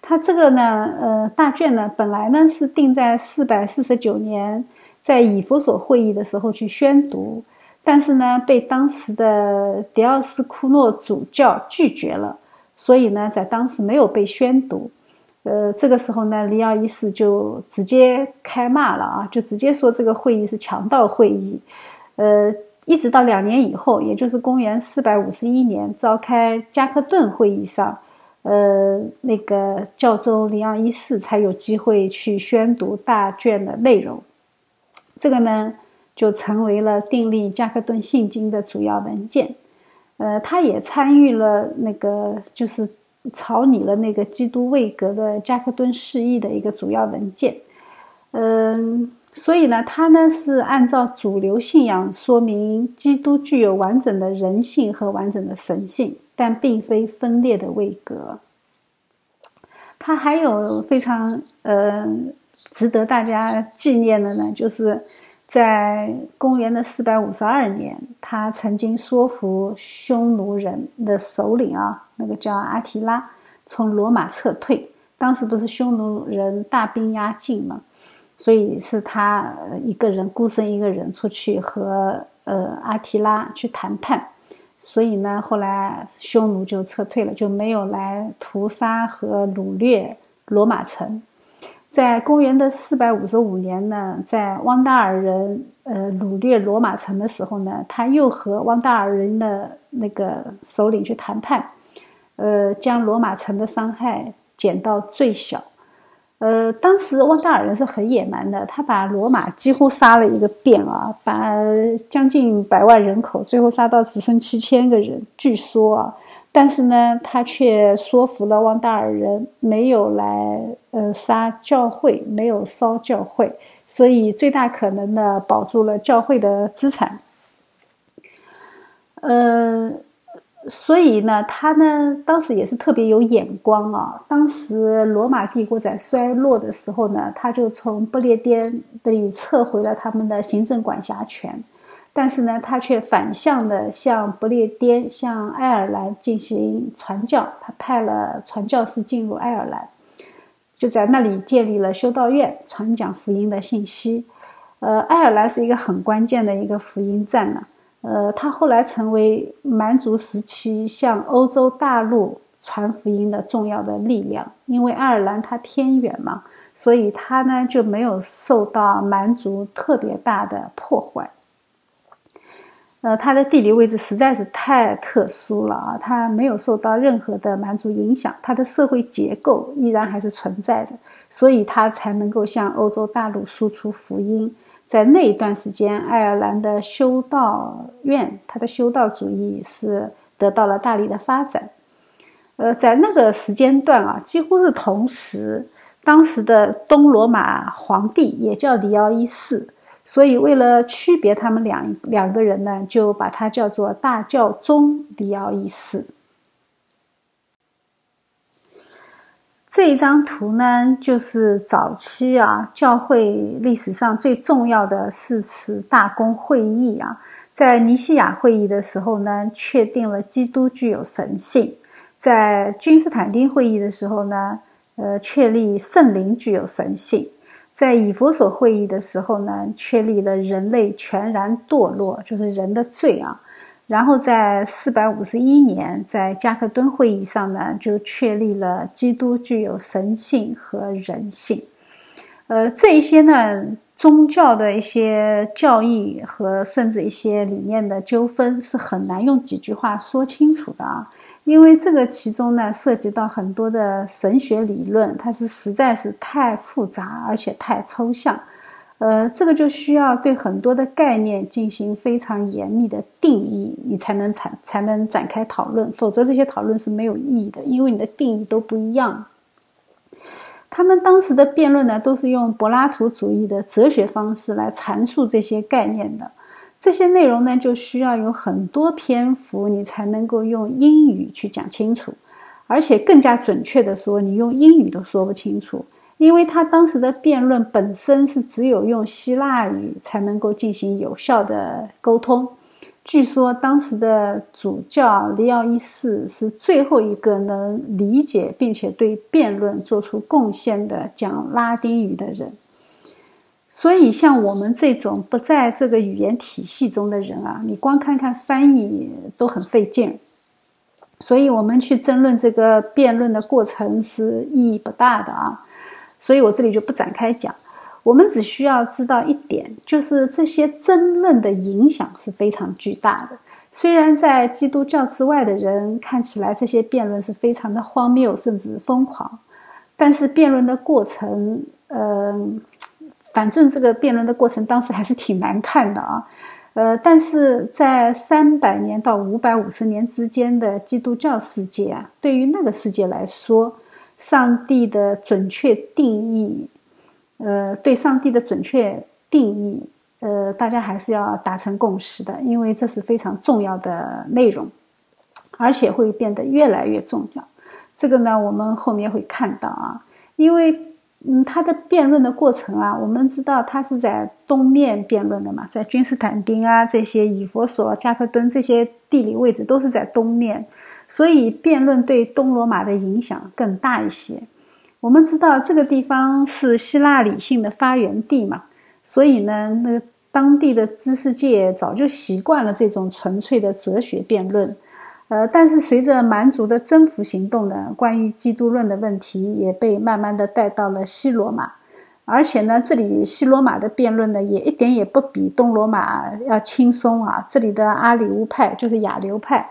他这个呢，呃，大卷呢，本来呢是定在四百四十九年在以弗所会议的时候去宣读，但是呢，被当时的迪奥斯库诺主教拒绝了，所以呢，在当时没有被宣读。呃，这个时候呢，里奥一世就直接开骂了啊，就直接说这个会议是强盗会议。呃，一直到两年以后，也就是公元四百五十一年召开加克顿会议上，呃，那个教宗里昂一世才有机会去宣读大卷的内容。这个呢，就成为了订立加克顿信经的主要文件。呃，他也参与了那个，就是草拟了那个基督位格的加克顿释义的一个主要文件。嗯。所以呢，他呢是按照主流信仰说明基督具有完整的人性和完整的神性，但并非分裂的位格。他还有非常呃值得大家纪念的呢，就是在公元的四百五十二年，他曾经说服匈奴人的首领啊，那个叫阿提拉，从罗马撤退。当时不是匈奴人大兵压境吗？所以是他一个人孤身一个人出去和呃阿提拉去谈判，所以呢，后来匈奴就撤退了，就没有来屠杀和掳掠罗马城。在公元的四百五十五年呢，在汪达尔人呃掳掠罗马城的时候呢，他又和汪达尔人的那个首领去谈判，呃，将罗马城的伤害减到最小。呃，当时汪达尔人是很野蛮的，他把罗马几乎杀了一个遍啊，把将近百万人口，最后杀到只剩七千个人。据说啊，但是呢，他却说服了汪达尔人，没有来呃杀教会，没有烧教会，所以最大可能的保住了教会的资产。呃。所以呢，他呢当时也是特别有眼光啊。当时罗马帝国在衰落的时候呢，他就从不列颠这里撤回了他们的行政管辖权，但是呢，他却反向的向不列颠、向爱尔兰进行传教。他派了传教士进入爱尔兰，就在那里建立了修道院，传讲福音的信息。呃，爱尔兰是一个很关键的一个福音站呢。呃，他后来成为蛮族时期向欧洲大陆传福音的重要的力量。因为爱尔兰它偏远嘛，所以它呢就没有受到蛮族特别大的破坏。呃，它的地理位置实在是太特殊了啊，它没有受到任何的蛮族影响，它的社会结构依然还是存在的，所以它才能够向欧洲大陆输出福音。在那一段时间，爱尔兰的修道院，它的修道主义是得到了大力的发展。呃，在那个时间段啊，几乎是同时，当时的东罗马皇帝也叫里奥一世，所以为了区别他们两两个人呢，就把他叫做大教宗里奥一世。这一张图呢，就是早期啊教会历史上最重要的四次大公会议啊。在尼西亚会议的时候呢，确定了基督具有神性；在君士坦丁会议的时候呢，呃，确立圣灵具有神性；在以弗所会议的时候呢，确立了人类全然堕落，就是人的罪啊。然后在四百五十一年，在加克敦会议上呢，就确立了基督具有神性和人性。呃，这一些呢。宗教的一些教义和甚至一些理念的纠纷是很难用几句话说清楚的啊，因为这个其中呢涉及到很多的神学理论，它是实在是太复杂而且太抽象，呃，这个就需要对很多的概念进行非常严密的定义，你才能才才能展开讨论，否则这些讨论是没有意义的，因为你的定义都不一样。他们当时的辩论呢，都是用柏拉图主义的哲学方式来阐述这些概念的。这些内容呢，就需要有很多篇幅，你才能够用英语去讲清楚。而且更加准确的说，你用英语都说不清楚，因为他当时的辩论本身是只有用希腊语才能够进行有效的沟通。据说当时的主教黎奥一世是最后一个能理解并且对辩论做出贡献的讲拉丁语的人。所以，像我们这种不在这个语言体系中的人啊，你光看看翻译都很费劲。所以我们去争论这个辩论的过程是意义不大的啊。所以我这里就不展开讲。我们只需要知道一点，就是这些争论的影响是非常巨大的。虽然在基督教之外的人看起来这些辩论是非常的荒谬甚至疯狂，但是辩论的过程，嗯，反正这个辩论的过程当时还是挺难看的啊。呃，但是在三百年到五百五十年之间的基督教世界啊，对于那个世界来说，上帝的准确定义。呃，对上帝的准确定义，呃，大家还是要达成共识的，因为这是非常重要的内容，而且会变得越来越重要。这个呢，我们后面会看到啊，因为嗯，他的辩论的过程啊，我们知道他是在东面辩论的嘛，在君士坦丁啊这些以佛所、加克敦这些地理位置都是在东面，所以辩论对东罗马的影响更大一些。我们知道这个地方是希腊理性的发源地嘛，所以呢，那当地的知识界早就习惯了这种纯粹的哲学辩论。呃，但是随着蛮族的征服行动呢，关于基督论的问题也被慢慢的带到了西罗马，而且呢，这里西罗马的辩论呢，也一点也不比东罗马要轻松啊。这里的阿里乌派就是亚流派。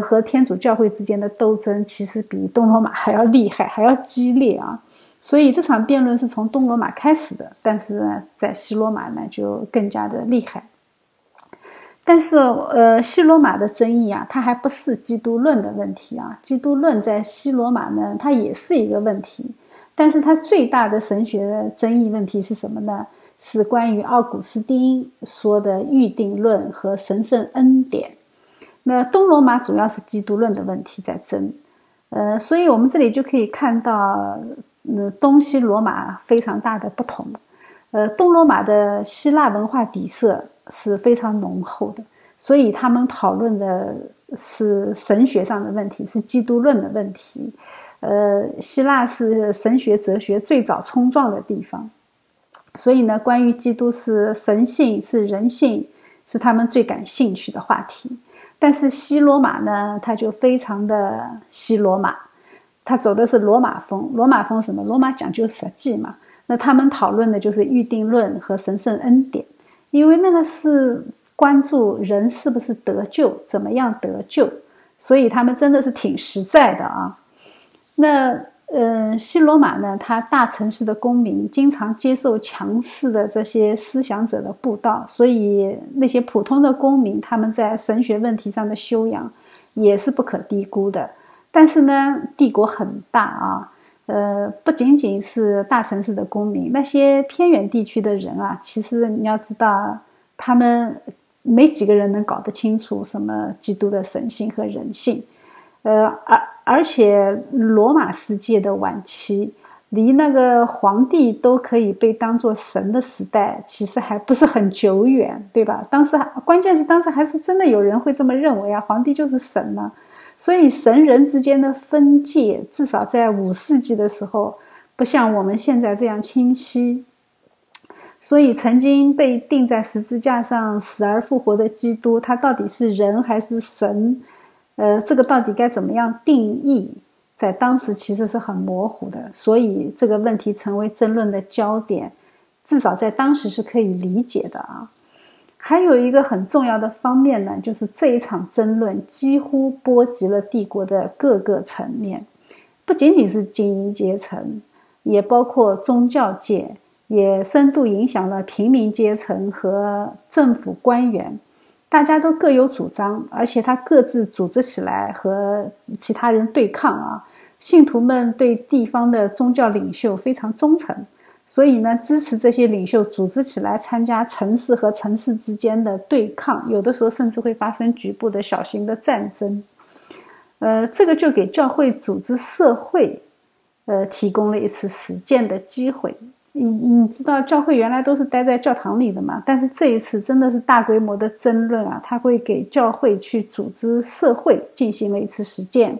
和天主教会之间的斗争其实比东罗马还要厉害，还要激烈啊！所以这场辩论是从东罗马开始的，但是呢，在西罗马呢就更加的厉害。但是，呃，西罗马的争议啊，它还不是基督论的问题啊。基督论在西罗马呢，它也是一个问题，但是它最大的神学的争议问题是什么呢？是关于奥古斯丁说的预定论和神圣恩典。那东罗马主要是基督论的问题在争，呃，所以我们这里就可以看到，呃，东西罗马非常大的不同，呃，东罗马的希腊文化底色是非常浓厚的，所以他们讨论的是神学上的问题，是基督论的问题，呃，希腊是神学哲学最早冲撞的地方，所以呢，关于基督是神性是人性，是他们最感兴趣的话题。但是西罗马呢，它就非常的西罗马，它走的是罗马风。罗马风什么？罗马讲究实际嘛。那他们讨论的就是预定论和神圣恩典，因为那个是关注人是不是得救，怎么样得救，所以他们真的是挺实在的啊。那。嗯，西罗马呢，它大城市的公民经常接受强势的这些思想者的布道，所以那些普通的公民他们在神学问题上的修养也是不可低估的。但是呢，帝国很大啊，呃，不仅仅是大城市的公民，那些偏远地区的人啊，其实你要知道，他们没几个人能搞得清楚什么基督的神性和人性，呃，而。而且罗马世界的晚期，离那个皇帝都可以被当作神的时代，其实还不是很久远，对吧？当时关键是当时还是真的有人会这么认为啊，皇帝就是神呢。所以神人之间的分界，至少在五世纪的时候，不像我们现在这样清晰。所以，曾经被钉在十字架上死而复活的基督，他到底是人还是神？呃，这个到底该怎么样定义，在当时其实是很模糊的。所以，这个问题成为争论的焦点，至少在当时是可以理解的啊。还有一个很重要的方面呢，就是这一场争论几乎波及了帝国的各个层面，不仅仅是精英阶层，也包括宗教界。也深度影响了平民阶层和政府官员，大家都各有主张，而且他各自组织起来和其他人对抗啊。信徒们对地方的宗教领袖非常忠诚，所以呢，支持这些领袖组织起来参加城市和城市之间的对抗，有的时候甚至会发生局部的小型的战争。呃，这个就给教会组织社会，呃，提供了一次实践的机会。你你知道教会原来都是待在教堂里的嘛？但是这一次真的是大规模的争论啊，他会给教会去组织社会进行了一次实践。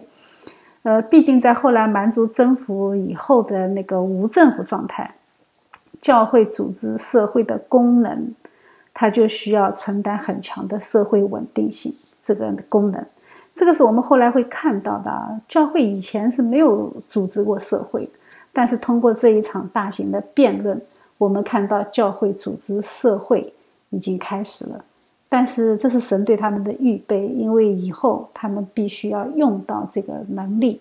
呃，毕竟在后来蛮族征服以后的那个无政府状态，教会组织社会的功能，它就需要承担很强的社会稳定性这个功能。这个是我们后来会看到的，教会以前是没有组织过社会的。但是通过这一场大型的辩论，我们看到教会组织社会已经开始了。但是这是神对他们的预备，因为以后他们必须要用到这个能力。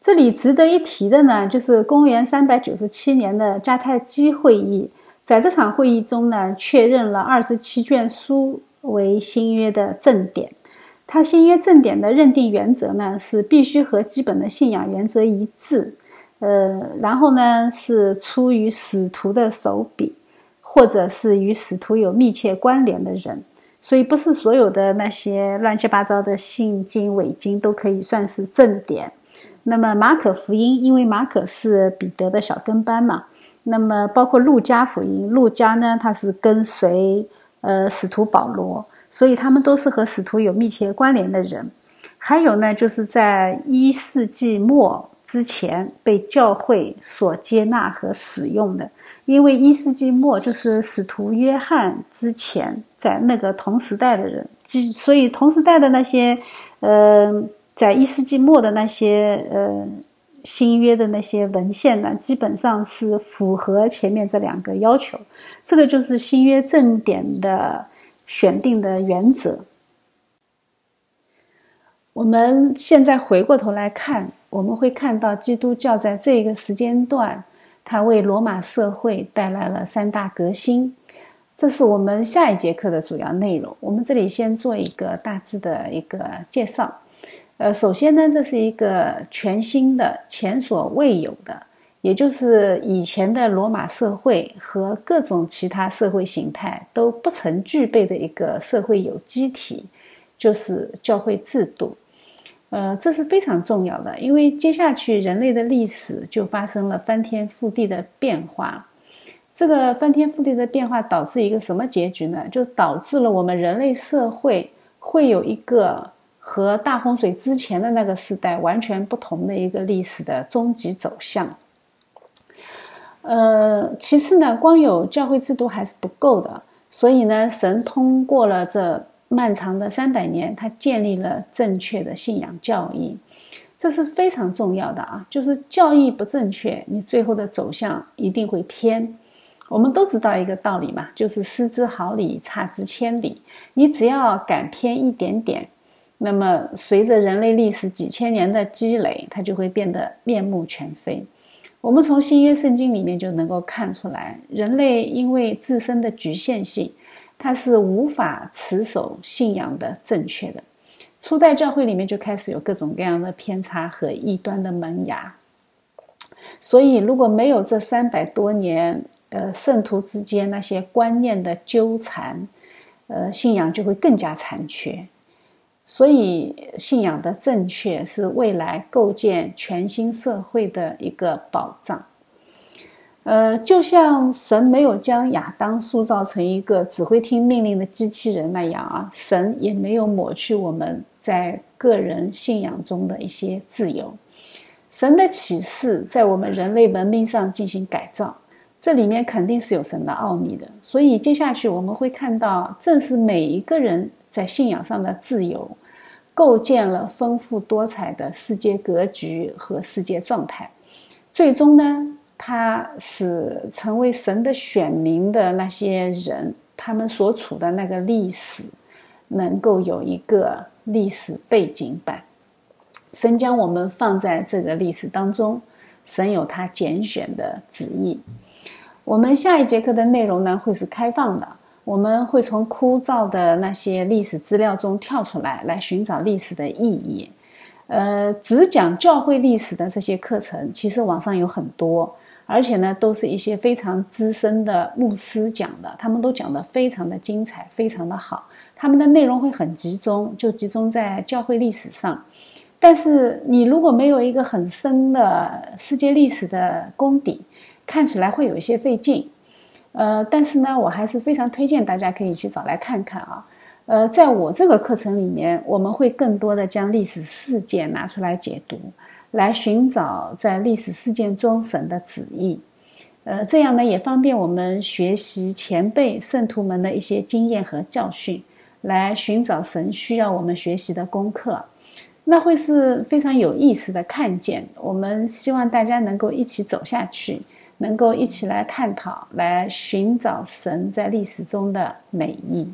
这里值得一提的呢，就是公元三百九十七年的迦太基会议，在这场会议中呢，确认了二十七卷书为新约的正典。他新约正典的认定原则呢，是必须和基本的信仰原则一致，呃，然后呢是出于使徒的手笔，或者是与使徒有密切关联的人，所以不是所有的那些乱七八糟的信经伪经都可以算是正典。那么马可福音，因为马可是彼得的小跟班嘛，那么包括路加福音，路加呢他是跟随呃使徒保罗。所以他们都是和使徒有密切关联的人，还有呢，就是在一世纪末之前被教会所接纳和使用的。因为一世纪末就是使徒约翰之前，在那个同时代的人，基所以同时代的那些，呃，在一世纪末的那些呃新约的那些文献呢，基本上是符合前面这两个要求。这个就是新约正典的。选定的原则。我们现在回过头来看，我们会看到基督教在这个时间段，它为罗马社会带来了三大革新。这是我们下一节课的主要内容。我们这里先做一个大致的一个介绍。呃，首先呢，这是一个全新的、前所未有的。也就是以前的罗马社会和各种其他社会形态都不曾具备的一个社会有机体，就是教会制度。呃，这是非常重要的，因为接下去人类的历史就发生了翻天覆地的变化。这个翻天覆地的变化导致一个什么结局呢？就导致了我们人类社会会有一个和大洪水之前的那个时代完全不同的一个历史的终极走向。呃，其次呢，光有教会制度还是不够的，所以呢，神通过了这漫长的三百年，他建立了正确的信仰教义，这是非常重要的啊！就是教义不正确，你最后的走向一定会偏。我们都知道一个道理嘛，就是失之毫厘，差之千里。你只要敢偏一点点，那么随着人类历史几千年的积累，它就会变得面目全非。我们从新约圣经里面就能够看出来，人类因为自身的局限性，他是无法持守信仰的正确的。初代教会里面就开始有各种各样的偏差和异端的萌芽。所以，如果没有这三百多年，呃，圣徒之间那些观念的纠缠，呃，信仰就会更加残缺。所以信仰的正确是未来构建全新社会的一个保障。呃，就像神没有将亚当塑造成一个只会听命令的机器人那样啊，神也没有抹去我们在个人信仰中的一些自由。神的启示在我们人类文明上进行改造，这里面肯定是有神的奥秘的。所以接下去我们会看到，正是每一个人在信仰上的自由，构建了丰富多彩的世界格局和世界状态。最终呢？他使成为神的选民的那些人，他们所处的那个历史，能够有一个历史背景板。神将我们放在这个历史当中，神有他拣选的旨意。我们下一节课的内容呢，会是开放的，我们会从枯燥的那些历史资料中跳出来，来寻找历史的意义。呃，只讲教会历史的这些课程，其实网上有很多。而且呢，都是一些非常资深的牧师讲的，他们都讲的非常的精彩，非常的好。他们的内容会很集中，就集中在教会历史上。但是你如果没有一个很深的世界历史的功底，看起来会有一些费劲。呃，但是呢，我还是非常推荐大家可以去找来看看啊。呃，在我这个课程里面，我们会更多的将历史事件拿出来解读。来寻找在历史事件中神的旨意，呃，这样呢也方便我们学习前辈圣徒们的一些经验和教训，来寻找神需要我们学习的功课，那会是非常有意思的看见。我们希望大家能够一起走下去，能够一起来探讨，来寻找神在历史中的美意。